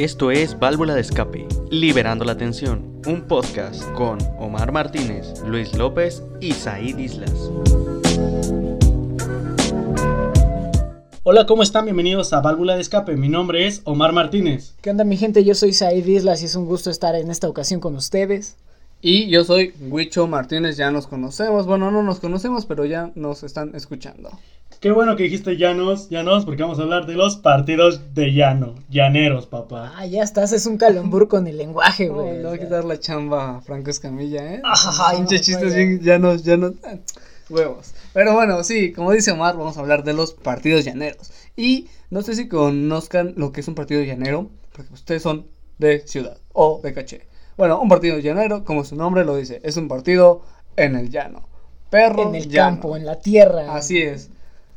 Esto es Válvula de Escape, Liberando la Tensión, un podcast con Omar Martínez, Luis López y Said Islas. Hola, ¿cómo están? Bienvenidos a Válvula de Escape. Mi nombre es Omar Martínez. ¿Qué onda mi gente? Yo soy Said Islas y es un gusto estar en esta ocasión con ustedes. Y yo soy Huicho Martínez, ya nos conocemos. Bueno, no nos conocemos, pero ya nos están escuchando. Qué bueno que dijiste llanos, llanos, porque vamos a hablar de los partidos de llano. Llaneros, papá. Ah, ya estás, es un calambur con el lenguaje, No, güey. le voy a quitar la chamba a Franco Escamilla, ¿eh? Pinches no, chistes bien llanos, llanos. Huevos. Pero bueno, sí, como dice Omar, vamos a hablar de los partidos llaneros. Y no sé si conozcan lo que es un partido llanero, porque ustedes son de ciudad o de caché. Bueno, un partido llanero, como su nombre lo dice, es un partido en el llano. Perro En el llano. campo, en la tierra. Así es.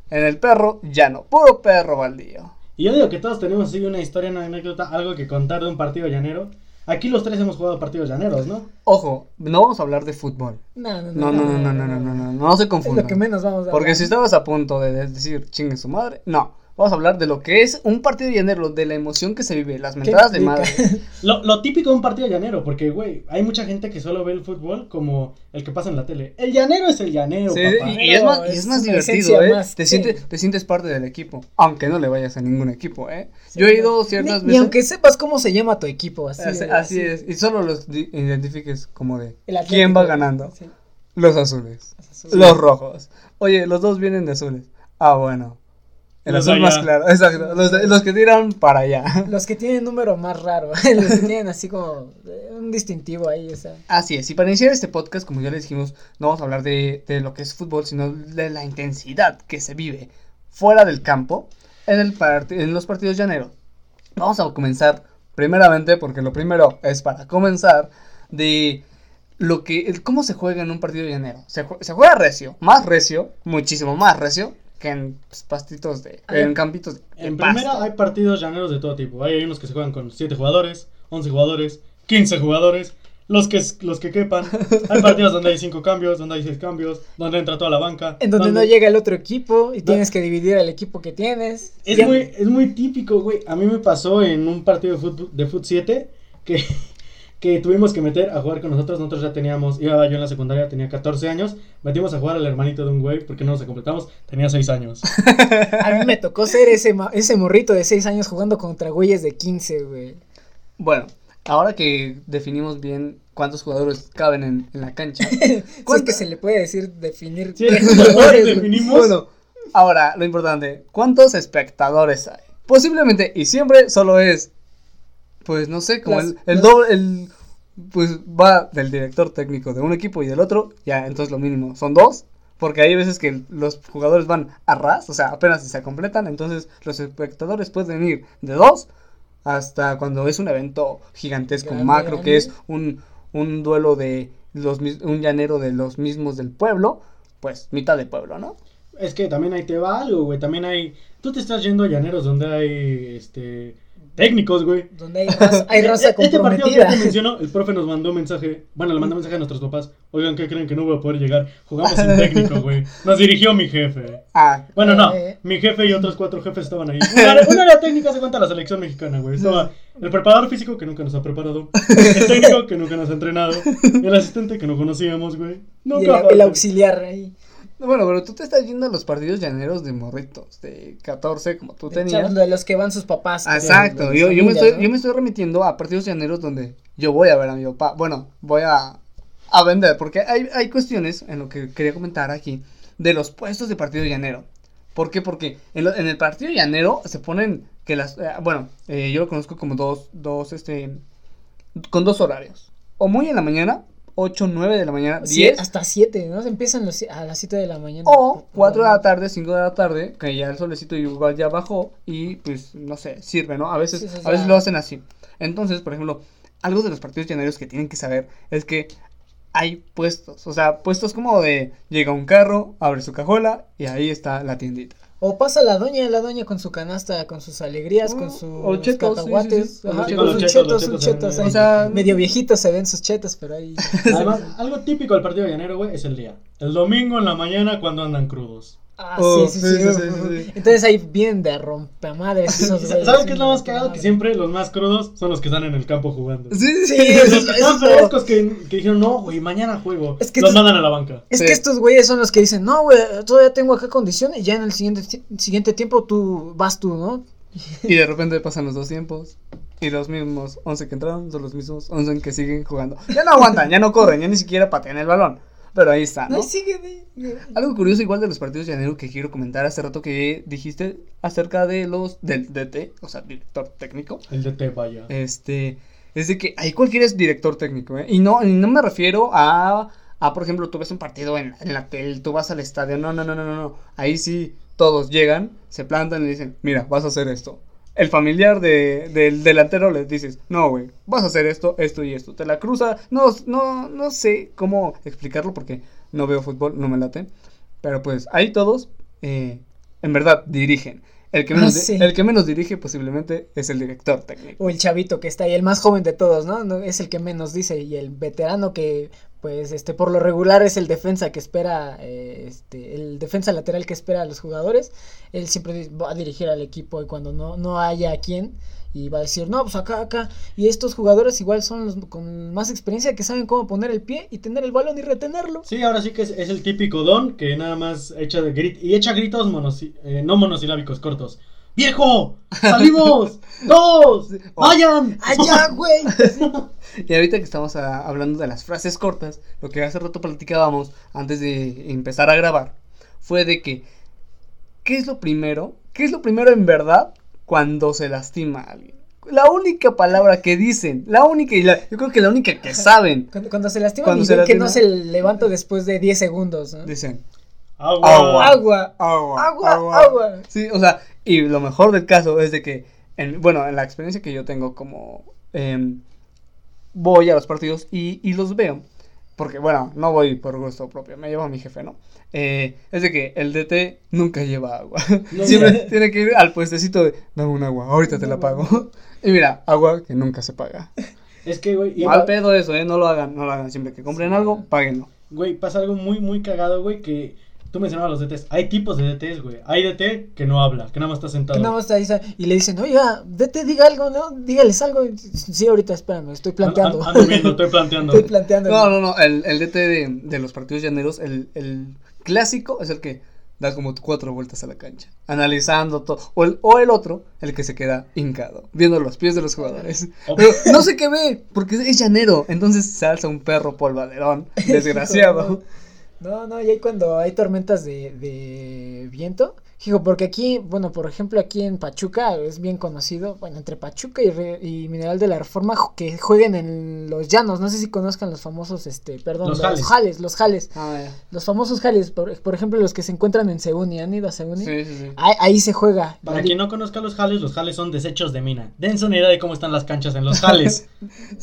En el perro llano, puro perro baldío. Y yo digo que todos tenemos así una historia, una anécdota, algo que contar de un partido llanero. Aquí los tres hemos jugado partidos llaneros, ¿no? Ojo, no vamos a hablar de fútbol. No, no, No, no, no, no, no, no, no, no, no se Es confundan. lo que menos vamos a Porque hablar. si estabas a punto de de- decir chingue su madre, no. Vamos a hablar de lo que es un partido llanero, de la emoción que se vive, las mentadas de madre. Lo, lo típico de un partido llanero, porque, güey, hay mucha gente que solo ve el fútbol como el que pasa en la tele. El llanero es el llanero, Sí, papá. y, y es más, y Es es más divertido, ¿eh? más, te, sientes, te sientes parte del equipo, aunque no le vayas a ningún equipo, ¿eh? Yo he ido ciertas Ni, veces. ni aunque sepas cómo se llama tu equipo, así, Así, de- así es, y solo los identifiques como de El quién va ganando. sí. Los azules, los rojos. Oye, los dos vienen de azules. Ah, bueno. El Los azul allá. más claro, exacto. Los, los que tiran para allá. Los que tienen número más raro, los que tienen así como eh, un distintivo ahí, o sea. Así es, y para iniciar este podcast, como ya les dijimos, no vamos a hablar de, de lo que es fútbol, sino de la intensidad que se vive fuera del campo en, el en los partidos llaneros. Vamos a comenzar primeramente, porque lo primero es para comenzar, de lo que, el cómo se juega en un partido llanero. Se, se juega recio, más recio, muchísimo más recio que en pues, pastitos de, Ay, en campitos de, En pasto. primera hay partidos llaneros de todo tipo. Hay unos que se juegan con 7 jugadores, 11 jugadores, 15 jugadores, los que, los que quepan. Hay partidos donde hay 5 cambios, donde hay 6 cambios, donde entra toda la banca. En donde no llega el otro equipo y tienes que dividir el equipo que tienes. Es muy, es muy típico, güey. A mí me pasó en un partido de fútbol de Foot 7 que, que tuvimos que meter a jugar con nosotros. Nosotros ya teníamos, iba yo en la secundaria, tenía 14 años. Metimos a jugar al hermanito de un güey porque no nos completamos. Tenía 6 años. A mí me tocó ser ese, ese morrito de 6 años jugando contra güeyes de 15, güey. Bueno, ahora que definimos bien cuántos jugadores caben en, en la cancha. ¿cuánto- que se le puede decir definir Sí, jugadores, definimos. Bueno, ahora, lo importante, ¿cuántos espectadores hay? Posiblemente, y siempre solo es, pues no sé, como Las- el, el doble, el, pues va del director técnico de un equipo y del otro, ya, entonces lo mínimo son dos, porque hay veces que los jugadores van a ras, o sea, apenas si se completan, entonces los espectadores pueden ir de dos hasta cuando es un evento gigantesco, Grande, macro, grande. que es un, un duelo de los un llanero de los mismos del pueblo, pues mitad de pueblo, ¿no? Es que también ahí te va algo, güey. También hay. Tú te estás yendo a llaneros donde hay. Este. Técnicos, güey. Donde hay raza, hay raza Este partido que comprometida. te menciono, el profe nos mandó un mensaje. Bueno, le mandó un mensaje a nuestros papás. Oigan, ¿qué creen que no voy a poder llegar? Jugamos sin técnico, güey. Nos dirigió mi jefe. Ah, Bueno, no, Eh. mi jefe y otros cuatro jefes estaban ahí. Una, una era técnica, se cuenta la selección mexicana, güey. Estaba el preparador físico que nunca nos ha preparado, el técnico que nunca nos ha entrenado, el asistente que no conocíamos, güey. Y el, el auxiliar ahí. Bueno, pero tú te estás yendo a los partidos llaneros de morritos, de 14 como tú tenías. chavos de los que van sus papás. De- Exacto, de yo, yo, me estoy, ¿no? yo me estoy remitiendo a partidos llaneros donde yo voy a ver a mi papá. Bueno, voy a, a vender, porque hay, hay cuestiones en lo que quería comentar aquí de los puestos de partido llanero. ¿Por qué? Porque en, lo- en el partido llanero se ponen que las... eh, bueno, eh, yo lo conozco como dos, dos, este... Con dos horarios. O muy en la mañana, 8, 9 de la mañana, Sí, 10. hasta 7, ¿no? Se empiezan los, a las 7 de la mañana. O 4 de la tarde, 5 de la tarde, que ya el solecito igual ya bajó y pues no sé, sirve, ¿no? A veces, Sí, a veces lo hacen así. Entonces, por ejemplo, algo de los partidos llaneros que tienen que saber es que hay puestos, o sea, puestos como de llega un carro, abre su cajuela y ahí está la tiendita. O pasa la doña, la doña con su canasta, con sus alegrías, con sus O chetos, sí, cacahuates, sí, sí. ajá, Sí, con sus chetos, chetos, chetos, chetos ahí. O sea, medio viejitos se ven sus chetos, pero ahí. Además, algo típico del partido de llanero, güey, es el día. El domingo en la mañana cuando andan crudos. Ah, Oh, sí, sí, sí, sí, sí, uf, sí, uf. sí, sí. Entonces ahí vienen de rompemadres esos. ¿Sabes qué es lo más cagado? Que siempre los más crudos son los que están en el campo jugando. Sí, Sí, Los que están frescos que, que dijeron, no, güey, mañana juego. Es que los estos- mandan a la banca. Es Sí. que estos güeyes son los que dicen, no, güey, todavía tengo acá condiciones y ya en el siguiente, siguiente tiempo tú vas tú, ¿no? Y de repente pasan los dos tiempos. Y los mismos 11 que entraron son los mismos 11 que siguen jugando. Ya no aguantan, ya no corren, ya ni siquiera patean el balón. Pero ahí está, ¿no? No, sigue de... Algo curioso igual de los partidos de llanero que quiero comentar hace rato que dijiste acerca de los del DT, o sea, director técnico. El DT, vaya. Este, es de que ahí cualquiera es director técnico, ¿eh? Y no, y no me refiero a, a, por ejemplo, tú ves un partido en, en la tele, tú vas al estadio, no, no, no, no, no, no. Ahí sí, todos llegan, se plantan y dicen, mira, vas a hacer esto. El familiar de, del delantero les dices, no, güey, vas a hacer esto, esto y esto. Te la cruza, no, no, no sé cómo explicarlo porque no veo fútbol, no me late. Pero pues ahí todos, eh, en verdad, dirigen. El que, menos, Ah, sí. el que menos dirige posiblemente es el director técnico. O el chavito que está ahí, el más joven de todos, ¿no? No, Es el que menos dice y el veterano que, pues, este, por lo regular es el defensa que espera, eh, este, el defensa lateral que espera a los jugadores. Él siempre va a dirigir al equipo y cuando no, no haya quien y va a decir, no, pues acá, acá. Y estos jugadores igual son los con más experiencia que saben cómo poner el pie y tener el balón y retenerlo. Sí, ahora sí que es, es el típico don que nada más echa de grit y echa gritos monosi- eh, no monosilábicos cortos. ¡Viejo! ¡Salimos! ¡Dos! ¡Vayan! ¡Allá, güey! Y ahorita que estamos ah, hablando de las frases cortas, lo que hace rato platicábamos antes de empezar a grabar fue de que, ¿qué es lo primero? ¿Qué es lo primero en verdad cuando se lastima a alguien? La única palabra que dicen, la única y la, yo creo que la única que saben, Cuando, cuando se lastima Cuando y se ven que no lastima. se levanta después de 10 segundos, ¿no? dicen ¡Agua! Agua. agua, Agua, agua. Sí, o sea, y lo mejor del caso es de que, en, bueno, en la experiencia que yo tengo como em, voy a los partidos y, y los veo, porque bueno, no voy por gusto propio, me lleva mi jefe, ¿no? Eh, es de que el DT nunca lleva agua. No, Siempre tiene que ir al puestecito de, dame un agua, ahorita te la pago. y mira, agua que nunca se paga. Es que, güey, Mal va- pedo eso, ¿eh? No lo hagan, no lo hagan. Siempre que compren algo, páguenlo. güey, pasa algo muy, muy cagado, güey, que tú mencionabas los DTs. Hay tipos de DTs, güey. Hay DT que no habla, que nada más está sentado. Que nada más está ahí, y le dicen, oiga, vete, diga algo, ¿no? Dígales algo. Sí, ahorita espérame, estoy planteando. Ando, ando viendo, estoy planteando. estoy planteando. No, no, no, el, el DT de, de los partidos llaneros, el, el clásico es el que da como cuatro vueltas a la cancha, analizando todo. O el, o el otro, el que se queda hincado, viendo los pies de los jugadores. Pero no sé qué ve, porque es llanero, entonces se alza un perro polvaderón, desgraciado. No, no, y ahí cuando hay tormentas de, de viento, digo, porque aquí, bueno, por ejemplo, aquí en Pachuca es bien conocido, bueno, entre Pachuca y, Re- y Mineral de la Reforma, que jueguen en los llanos, no sé si conozcan los famosos, este, perdón, Los los, jales. jales, los jales, Ah, los famosos jales, por, por ejemplo, los que se encuentran en Seúni, ¿han ido a Seúni? Sí, sí, sí. Ahí, ahí se juega. Para quien no conozca los jales, los jales son desechos de mina. Dense una idea de cómo están las canchas en los jales.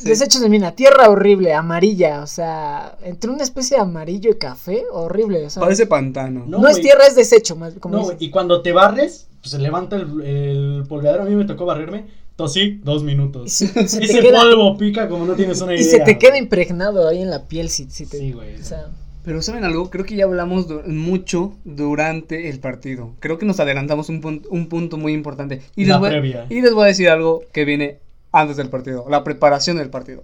Desechos de mina, tierra horrible, amarilla, o sea, entre una especie de amarillo y café, horrible, o sea, Parece pantano. No, no, es tierra, es desecho, más como no. Y cuando te barres, pues se levanta el, el polveadero. A mí me tocó barrerme. Tosí dos minutos. se, se te Ese queda, polvo pica como no tienes una idea. y se te queda impregnado ahí en la piel si, si te, Sí, güey. o sea, Pero ¿saben algo? Creo que ya hablamos du- mucho durante el partido. Creo que nos adelantamos un, pun- un punto muy importante. Y La les, y les voy a decir algo que viene antes del partido, la preparación del partido.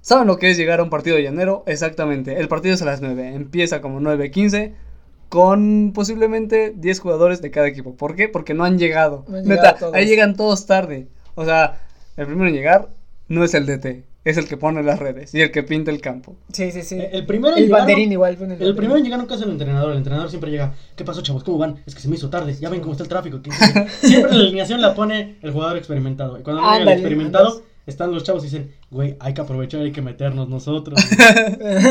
¿Saben lo que es llegar a un partido de llanero? Exactamente. El partido es a las 9. Empieza como 9.15 con posiblemente 10 jugadores de cada equipo. ¿Por qué? Porque no han llegado. No han Neta, llegado todos. ahí llegan todos tarde. O sea, el primero en llegar no es el DT, es el que pone las redes y el que pinta el campo. sí, sí, sí. Eh, El primero en El llegar, banderín igual. El banderín. primero en llegar nunca es el entrenador. El entrenador siempre llega. ¿Qué pasó, chavos? ¿Cómo van? Es que se me hizo tarde. Ya ven cómo está el tráfico. ¿Qué- qué- qué?". Siempre la alineación la pone el jugador experimentado. Y cuando no llega el experimentado. Están los chavos y dicen, güey, hay que aprovechar, hay que meternos nosotros.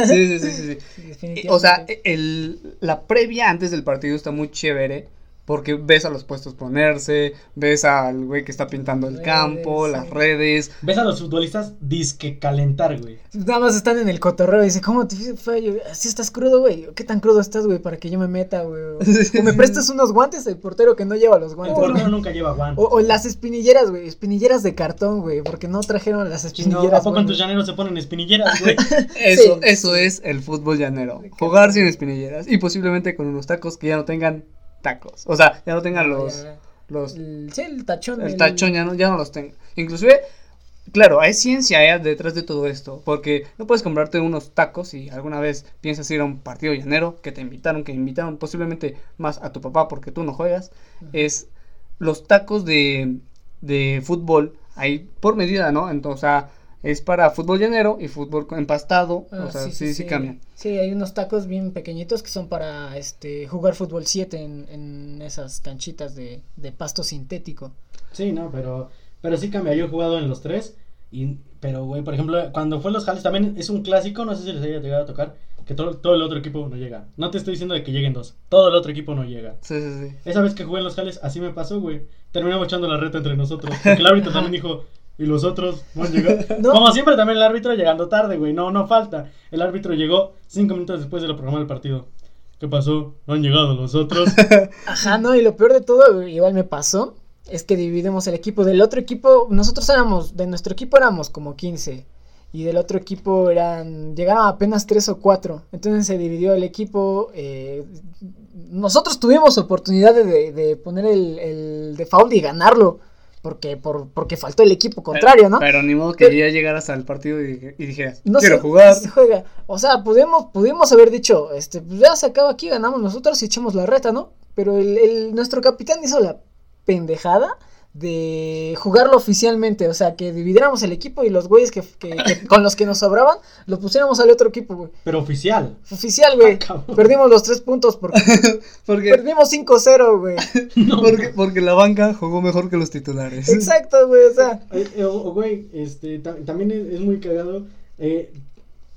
Sí, sí, sí, sí. sí. Sí, definitivamente. O sea, el, la previa antes del partido está muy chévere. Porque ves a los puestos ponerse, ves al güey que está pintando el Redes, campo, sí. las redes. Ves a los futbolistas disque calentar, güey. Nada más están en el cotorreo y dice, ¿cómo te fue? ¿Así estás crudo, güey? ¿Qué tan crudo estás, güey? Para que yo me meta, güey. O, me prestas unos guantes, el portero que no lleva los El guantes. portero güey. nunca lleva guantes. O, o las espinilleras, güey. Espinilleras de cartón, güey. Porque no trajeron las No, espinilleras. ¿A poco en tus llaneros se ponen espinilleras, güey? Eso, Sí, eso es el fútbol llanero. Jugar sin espinilleras y posiblemente con unos tacos que ya no tengan tacos. O sea, ya no tengan Ah, los, los El, sí, el tachón. el tachón ya no, ya no los tengo. Inclusive, claro, hay ciencia eh, detrás de todo esto. Porque no puedes comprarte unos tacos y alguna vez piensas ir a un partido llanero que te invitaron, que invitaron posiblemente más a tu papá porque tú no juegas. Es los tacos de, de fútbol, hay por medida, ¿no? Entonces, o sea, es para fútbol llanero y fútbol empastado. Ah, o sea, sí, sí, cambian. Sí, hay unos tacos bien pequeñitos que son para este jugar fútbol 7 en, en esas canchitas de, de pasto sintético. Sí, no, pero, pero sí cambia. Yo he jugado en los tres. Y, pero, güey, por ejemplo, cuando fue en los jales también es un clásico. No sé si les haya llegado a tocar. Que todo, todo el otro equipo no llega. No te estoy diciendo de que lleguen dos. Todo el otro equipo no llega. Sí, sí, sí. Esa vez que jugué en los jales, así me pasó, güey. Terminamos echando la reta entre nosotros. Porque el árbitro también dijo. Y los otros no han llegado. No. Como siempre, también el árbitro llegando tarde, güey. No, no falta. El árbitro llegó cinco minutos después de lo programado del partido. ¿Qué pasó? No han llegado los otros. Ajá, no, y lo peor de todo, igual me pasó, es que dividimos el equipo. Del otro equipo, nosotros éramos, de nuestro equipo éramos como 15. Y del otro equipo eran, llegaron apenas 3 o 4. Entonces se dividió el equipo. eh, nosotros tuvimos oportunidad de, de- de poner el, el default y ganarlo. Porque, por, porque faltó el equipo contrario, ¿no? Pero ni modo que Pero- ya llegaras al partido y, y dijeras, no quiero se, jugar. se juega. O sea, pudimos, pudimos haber dicho, este, pues ya se acaba aquí, ganamos nosotros y echamos la reta, ¿no? Pero el, el- nuestro capitán hizo la pendejada de jugarlo oficialmente, o sea, que dividiéramos el equipo y los güeyes que, que- que- con los que nos sobraban, lo pusiéramos al otro equipo, güey. Pero oficial. Oficial, güey. Ah. Perdimos los tres puntos porque Porque, perdimos 5-0, güey. No. porque, porque la banca jugó mejor que los titulares. Exacto, güey, o sea. Eh, eh, güey, este, ta- también es, es muy cagado. Eh,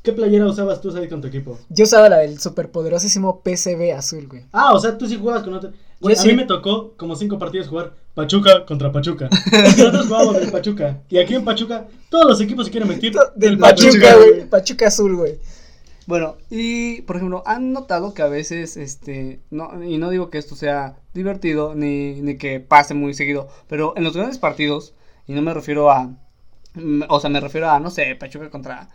¿Qué playera usabas tú, Said, con tu equipo? Yo usaba la del superpoderosísimo PCB azul, güey. Ah, o sea, tú sí jugabas con otro. Güey, a sí. mí me tocó como cinco partidos jugar Pachuca contra Pachuca. Nosotros jugábamos del Pachuca. Y aquí en Pachuca, todos los equipos se quieren meter Del Pachuca, Pachuca, güey. Pachuca azul, güey. Bueno, y por ejemplo, han notado que a veces, este, no, y no digo que esto sea divertido, ni, ni que pase muy seguido, pero en los grandes partidos, y no me refiero a, mm, o sea, me refiero a, no sé, Pachuca contra,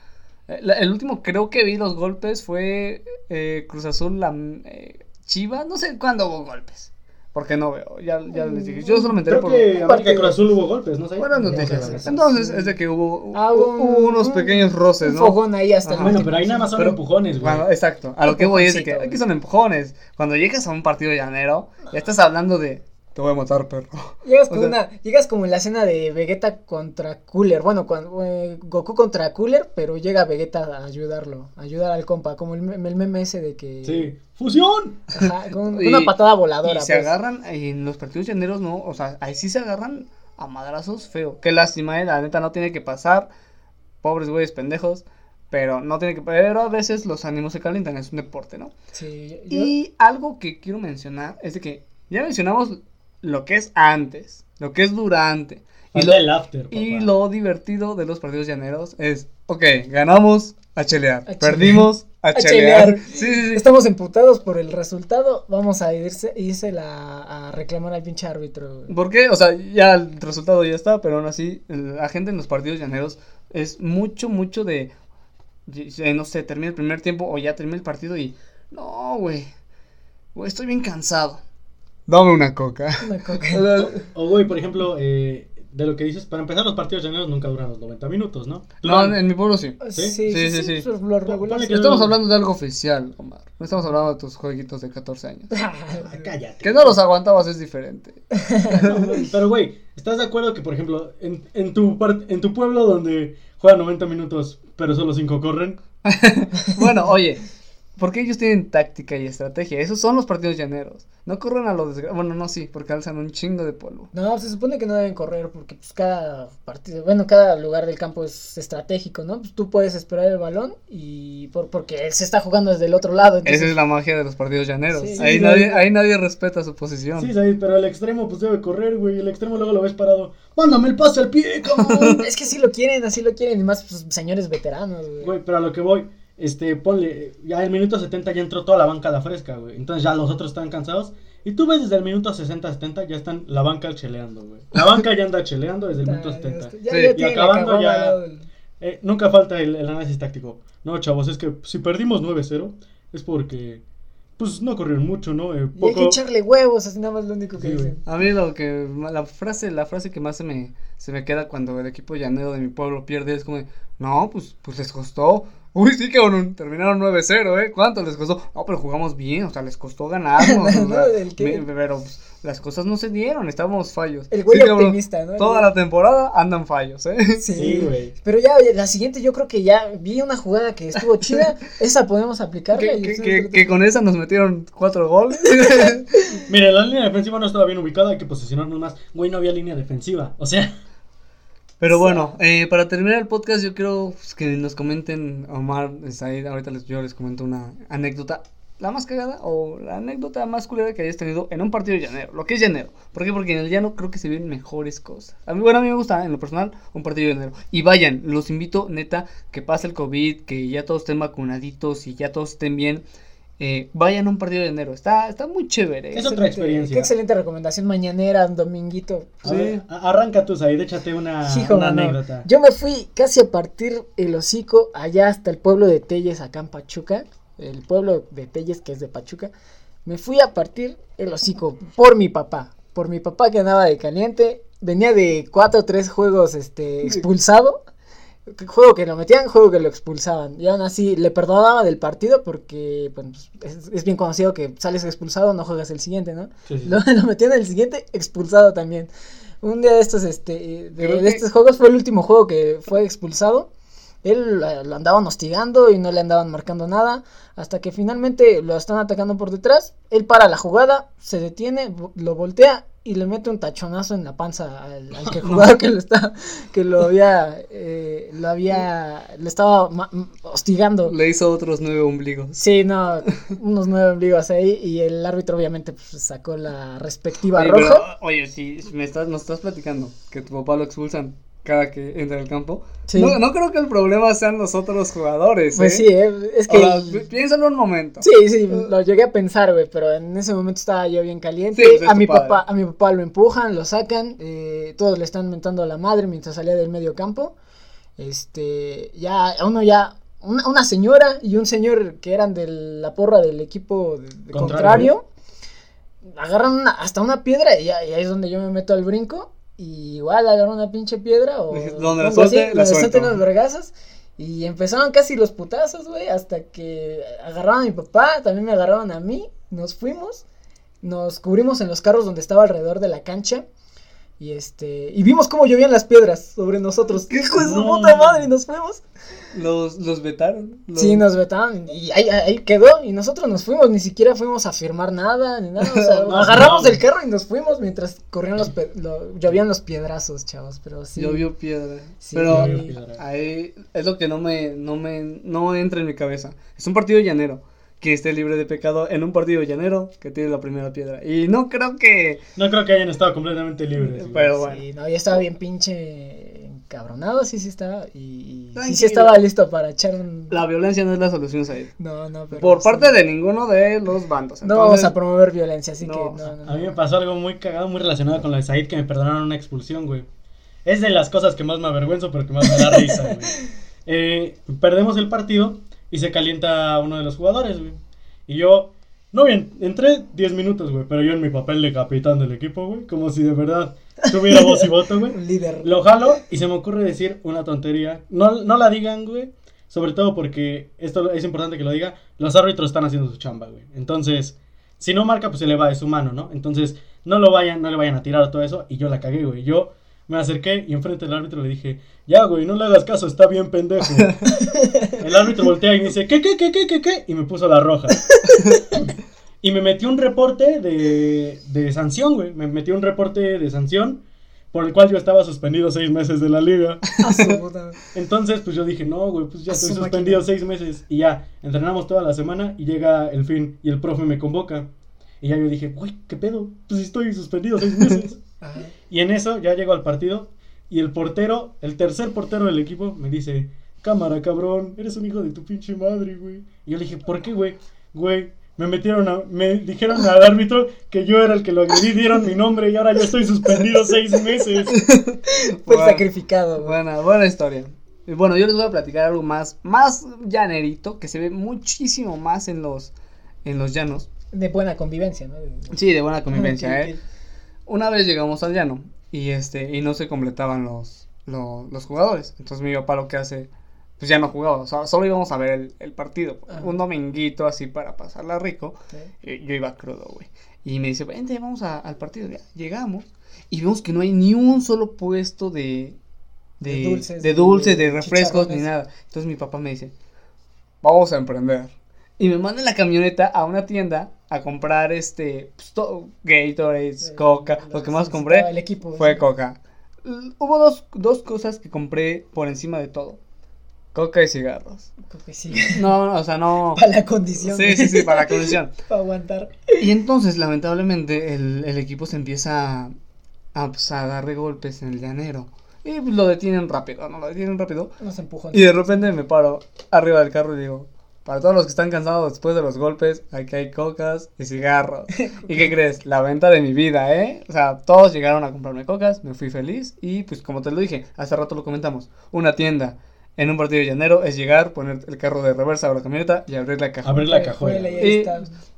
eh, la- el último creo que vi los golpes fue eh, Cruz Azul, la, eh, Chivas, no sé cuándo hubo golpes, porque no veo, ya, ya les dije, yo solo me enteré Creo por... que América Cruz Azul hubo golpes, ¿no? Said? Buenas noticias. Entonces es de que hubo, Ah, hubo un- unos un- pequeños roces, Un ¿no? fogón ahí hasta. Bueno, pero ahí nada más son Pero- empujones, güey. Cuando- exacto. A lo que voy es de que aquí son empujones. Cuando llegas a un partido llanero, ya estás hablando de te voy a matar, perro. Llegas, O con sea- una, llegas como en la escena de Vegeta contra Cooler. Bueno, cuando, eh, Goku contra Cooler, pero llega Vegeta a ayudarlo, a ayudar al compa. Como el, meme- el meme ese de que. Sí. ¡Fusión! Ajá, con Y- una patada voladora. Y se pues. agarran en los partidos llaneros, no, o sea, ahí sí se agarran a madrazos feo. Qué lástima, eh, la neta no tiene que pasar. Pobres güeyes pendejos, pero no tiene que pero a veces los ánimos se calientan, es un deporte, ¿no? Sí, yo- Y algo que quiero mencionar es de que ya mencionamos lo que es antes, lo que es durante. Y lo, el after, papá. Y lo divertido de los partidos llaneros es, ok, ganamos a chelear, A perdimos a, A chelear. chelear. Sí, sí, sí. Estamos emputados por el resultado. Vamos a irse, irse la, a reclamar al pinche árbitro. güey. ¿Por qué? O sea, ya el resultado ya está, pero aún así, la gente en los partidos llaneros es mucho, mucho de, de- no sé, termina el primer tiempo o ya termina el partido y, no, güey, güey, estoy bien cansado. Dame una coca. Una coca. O, güey, por ejemplo, eh, de lo que dices, para empezar, los partidos llaneros nunca duran los 90 minutos, ¿no? No, en mi pueblo sí. Sí, ¿Sí? sí, Sí, sí, sí, sí. lo regular. Ponle que- Estamos hablando de algo oficial, Omar. No estamos hablando de tus jueguitos de 14 años. Ah, cállate. Que no los aguantabas es diferente. No, Pero, güey, ¿estás de acuerdo que, por ejemplo, en, en, tu, en tu pueblo donde juegan 90 minutos, pero solo 5 corren? Bueno, oye, porque ellos tienen táctica y estrategia. Esos son los partidos llaneros. No corren a lo desgra... Bueno, no, sí, porque alzan un chingo de polvo. No, se supone que no deben correr porque pues cada partido, bueno, cada lugar del campo es estratégico, ¿no? Pues tú puedes esperar el balón y por porque se está jugando desde el otro lado, entonces Esa es la magia de los partidos llaneros. Sí, ahí, sí, nadie, sí. ahí nadie respeta su posición. Sí, Said, pero el extremo, pues debe correr, güey. El extremo luego lo ves parado. ¡Mándame el pase al pie, cabrón! es que así lo quieren, así lo quieren y más pues, señores veteranos, güey. Güey, pero a lo que voy, este, ponle, ya el minuto 70 ya entró toda la banca a la fresca, güey. Entonces ya los otros están cansados. Y tú ves desde el minuto 60-70 ya están la banca cheleando, güey. La banca ya anda cheleando desde el minuto 70. Ya, Sí, ya y acabando ya- Eh, nunca falta el, el análisis táctico. No, chavos, es que si perdimos 9-0 es porque pues no corrieron mucho, ¿no? Eh, Y hay poco... que echarle huevos, así nada más lo único que Sí, dicen. A mí lo que la frase la frase que más se me se me queda cuando el equipo llanero de mi pueblo pierde es como de, no, pues pues les costó. Uy, sí cabrón, terminaron 9-0, ¿eh? ¿Cuánto les costó? No, pero jugamos bien, o sea, les costó ganarnos, o No, sea, el que- me- pero pues, las cosas no se dieron, estábamos fallos. El güey Sí, cabrón, optimista, ¿no? Toda la temporada andan fallos, ¿eh? Sí, güey. Pero ya, oye, la siguiente yo creo que ya vi una jugada que estuvo chida. esa podemos aplicarla. Que, y que, que- que con esa nos metieron cuatro goles. Mire, la línea defensiva no estaba bien ubicada, hay que posicionarnos más. Güey, no había línea defensiva. O sea, Pero bueno, eh, para terminar el podcast, yo quiero pues, que nos comenten, Omar, Said, ahorita les, yo les comento una anécdota, la más cagada o la anécdota más culera que hayas tenido en un partido llanero. Lo que es llanero. ¿Por qué? Porque en el llano creo que se ven mejores cosas. A mí, bueno, a mí me gusta, en lo personal, un partido llanero. Y vayan, los invito, neta, que pase el COVID, que ya todos estén vacunaditos y ya todos estén bien. Eh, vayan a un partido llanero. Está, está muy chévere. Es otra experiencia. Qué excelente recomendación. Mañanera, dominguito. ver, a- arranca tú, Said, échate una, Hijo, una anécdota. Yo me fui casi a partir el hocico allá hasta el pueblo de Telles, acá en Pachuca. El pueblo de Telles, que es de Pachuca. Me fui a partir el hocico por mi papá. Por mi papá que andaba de caliente. Venía de cuatro o tres juegos este, expulsado. Juego que lo metían, juego que lo expulsaban. Y aún así le perdonaba del partido porque pues, es, es bien conocido que sales expulsado, no juegas el siguiente, ¿no? Sí, sí. Lo, lo metían el siguiente, expulsado también. Un día de estos, este, de, Creo de que- estos juegos fue el último juego que fue expulsado. Él eh, lo andaban hostigando y no le andaban marcando nada. Hasta que finalmente lo están atacando por detrás. Él para la jugada, se detiene, lo voltea y le mete un tachonazo en la panza al, al que jugaba que lo está, que lo había, eh, lo había, le estaba hostigando. Le hizo otros nueve ombligos. Sí, no, unos nueve ombligos ahí y el árbitro obviamente pues, sacó la respectiva Oye, roja. pero, oye, si me estás, nos estás platicando que tu papá lo expulsan cada que entra al campo. Sí. No, no creo que el problema sean los otros jugadores. Pues ¿eh? sí, eh, es que... Pi- piénsalo un momento. Sí, sí, lo llegué a pensar, güey, pero en ese momento estaba yo bien caliente. Sí, pues, es a mi padre. papá, a mi papá lo empujan, lo sacan, eh, todos le están mentando a la madre mientras salía del medio campo. Este, ya, a uno ya, una, una señora y un señor que eran de la porra del equipo de- de Contrario. contrario, agarran una- hasta una piedra y, ya- y ahí es donde yo me meto al brinco. Y igual agarran una pinche piedra o donde la así, suelte, la donde suelten suelto. los vergazos. Y empezaron casi los putazos, güey, hasta que agarraron a mi papá, también me agarraron a mí, nos fuimos, nos cubrimos en los carros donde estaba alrededor de la cancha. Y este, y vimos cómo llovían las piedras sobre nosotros. ¡Qué hijo de su No. puta madre! Y nos fuimos. Los, los vetaron. los- Sí, nos vetaron y ahí, ahí quedó. Y nosotros nos fuimos, ni siquiera fuimos a firmar nada, ni nada. O sea, No, agarramos no. el carro y nos fuimos mientras corrían los, pe- lo- llovían los piedrazos, chavos. Pero sí. Llovió piedra. Sí, Pero llovió piedra. ahí es lo que no me, no me, no entra en mi cabeza. Es un partido llanero. Que esté libre de pecado en un partido llanero que tiene la primera piedra. Y no creo que. No creo que hayan estado completamente libres. Pero bueno. Sí, no, ya estaba bien pinche encabronado, sí, sí estaba. Y, y sí, sí estaba listo para echar un. La violencia no es la solución, Said. No, no, pero. Por sí. parte de ninguno de los bandos. No vamos a promover violencia, así no, que no, no, A mí me pasó algo muy cagado, muy relacionado con lo de Said, que me perdonaron una expulsión, güey. Es de las cosas que más me avergüenzo, pero que más me da risa, güey. Eh, perdemos el partido y se calienta uno de los jugadores, güey. Y yo, no bien, entré 10 minutos, güey, pero yo en mi papel de capitán del equipo, güey, como si de verdad tuviera voz y voto, güey. Líder. Lo jalo y se me ocurre decir una tontería. No, no la digan, güey. Sobre todo porque esto es importante que lo diga. Los árbitros están haciendo su chamba, güey. Entonces, si no marca, pues se le va de su mano, ¿no? Entonces, no lo vayan, no le vayan a tirar todo eso. Y yo la cagué, güey. Yo me acerqué y enfrente del árbitro le dije, ya, güey, no le hagas caso, está bien pendejo. El árbitro voltea y me dice, ¿qué, qué, qué, qué, qué, qué? Y me puso la roja. Y me metió un reporte de, de sanción, güey. Me metió un reporte de sanción por el cual yo estaba suspendido seis meses de la liga. Entonces, pues yo dije, no, güey, pues ya estoy su suspendido seis meses. Y ya, entrenamos toda la semana y llega el fin y el profe me convoca. Y ya yo dije, güey, ¿qué pedo? Pues estoy suspendido seis meses. Ajá. y en eso ya llego al partido y el portero, el tercer portero del equipo, me dice, cámara, cabrón, eres un hijo de tu pinche madre, güey. Y yo le dije, ¿por qué, güey? Güey, me metieron a, me dijeron al árbitro que yo era el que lo agredí, dieron mi nombre y ahora yo estoy suspendido seis meses. Fue Bueno, sacrificado. Buena, buena historia. Y bueno, yo les voy a platicar algo más, más llanerito, que se ve muchísimo más en los, en los llanos. De buena convivencia, ¿no? Sí, de buena convivencia, ¿eh? Una vez llegamos al llano y este y no se completaban los, lo- los jugadores. Entonces mi papá lo que hace, pues ya no jugaba, o sea, solo íbamos a ver el, el partido. Ajá. Un dominguito así para pasarla rico. Sí. Eh, Yo iba crudo, güey. Y me dice, vente, vamos a- al partido. Ya, llegamos y vemos que no hay ni un solo puesto de, de, De dulces, de, dulces, de de refrescos, ni nada. Entonces mi papá me dice, vamos a emprender. Y me manda en la camioneta a una tienda a comprar este, pues, Gatorades, Eh, Coca. lo que más compré el equipo, fue sí. Coca. Hubo dos, dos cosas que compré por encima de todo. Coca y cigarros. Creo que sí. No, no, o sea, no... Para la condición. Sí, sí, sí, para la condición. Para aguantar. Y entonces, lamentablemente, el, el equipo se empieza a, a, pues, a darle golpes en el llanero. Y pues, lo detienen rápido, ¿no? Lo detienen rápido. Nos empujó. Y de repente me paro arriba del carro y digo, para todos los que están cansados después de los golpes, aquí hay cocas y cigarros. ¿Y qué crees? La venta de mi vida, ¿eh? O sea, todos llegaron a comprarme cocas, me fui feliz y pues como te lo dije, hace rato lo comentamos, una tienda en un partido de llanero es llegar, poner el carro de reversa o la camioneta y abrir la caja. Abrir la cajuela. Y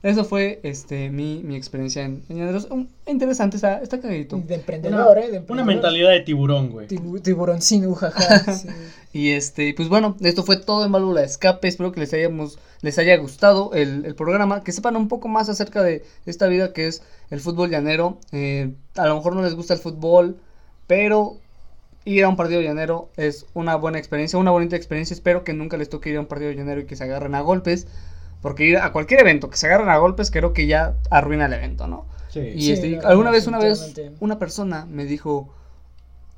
eso fue este mi, mi experiencia en, en llaneros. Un- interesante, está, está cagadito. De emprendedor, ¿eh? De Una emprendedor. mentalidad de tiburón, güey. Tibu- Tiburoncino, jaja. sí. Y este, pues bueno, esto fue todo en válvula de escape. Espero que les hayamos, les haya gustado el, el programa, que sepan un poco más acerca de esta vida que es el fútbol llanero. Eh, a lo mejor no les gusta el fútbol, pero ir a un partido llanero es una buena experiencia, una bonita experiencia. Espero que nunca les toque ir a un partido llanero y que se agarren a golpes. Porque ir a cualquier evento que se agarren a golpes, creo que ya arruina el evento, ¿no? Sí. Y Sí, este, alguna vez, una vez, una persona me dijo,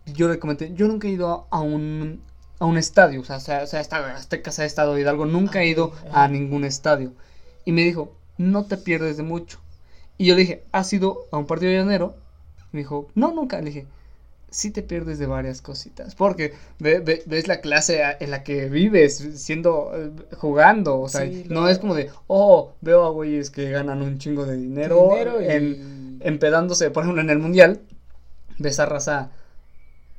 yo le comenté, yo nunca he ido a un, a un estadio, o sea, sea, sea esta- Azteca, sea Estado Hidalgo, nunca he ido Ajá. a ningún estadio. Y me dijo, no te pierdes de mucho. Y yo le dije, ¿has ido a un partido de llanero? Me dijo, no, nunca. Le dije, sí te pierdes de varias cositas, porque ve- ve- ves la clase en la que vives, siendo, eh, jugando, o sea, Sí, no es como de, oh, veo a güeyes que ganan un chingo de dinero, Dinero y- en, empedándose, por ejemplo, en el mundial, ves a raza,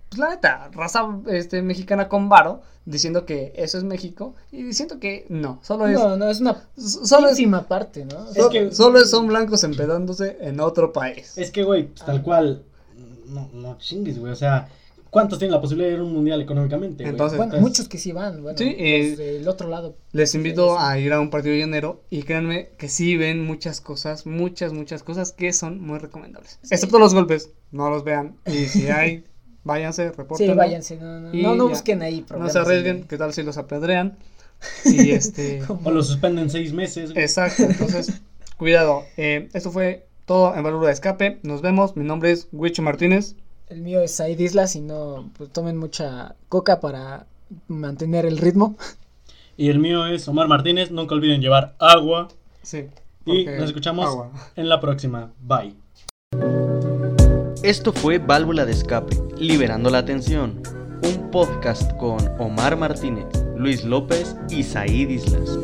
pues la neta, raza este, mexicana con varo, diciendo que eso es México, y siento que no, solo es, No, no, es una solo es, parte, ¿no? Es so- que- solo son blancos empedándose en otro país. Es que, güey, pues, tal Ah. cual. No, no chingues, güey. O sea, ¿cuántos tienen la posibilidad de ir a un mundial económicamente? güey? Entonces, Bueno, Entonces, muchos que sí van, bueno, Sí, eh, los del otro lado. Les invito a ir a un partido llanero y créanme que sí ven muchas cosas, muchas, muchas cosas que son muy recomendables. Sí. Excepto los golpes, no los vean. Y si hay, váyanse, reporten. Sí, váyanse, no, no, no, no busquen ahí No se arriesguen, en- ¿qué tal si los apedrean? Y este... O lo suspenden seis meses. güey. Exacto, entonces, cuidado. Eh, esto fue todo en Valor de Escape. Nos vemos. Mi nombre es Huicho Martínez. El mío es Said Islas y no, pues tomen mucha coca para mantener el ritmo. Y el mío es Omar Martínez. Nunca olviden llevar agua. Sí. Y nos escuchamos agua. en la próxima. Bye. Esto fue Válvula de Escape, Liberando la Tensión, un podcast con Omar Martínez, Luis López y Said Islas.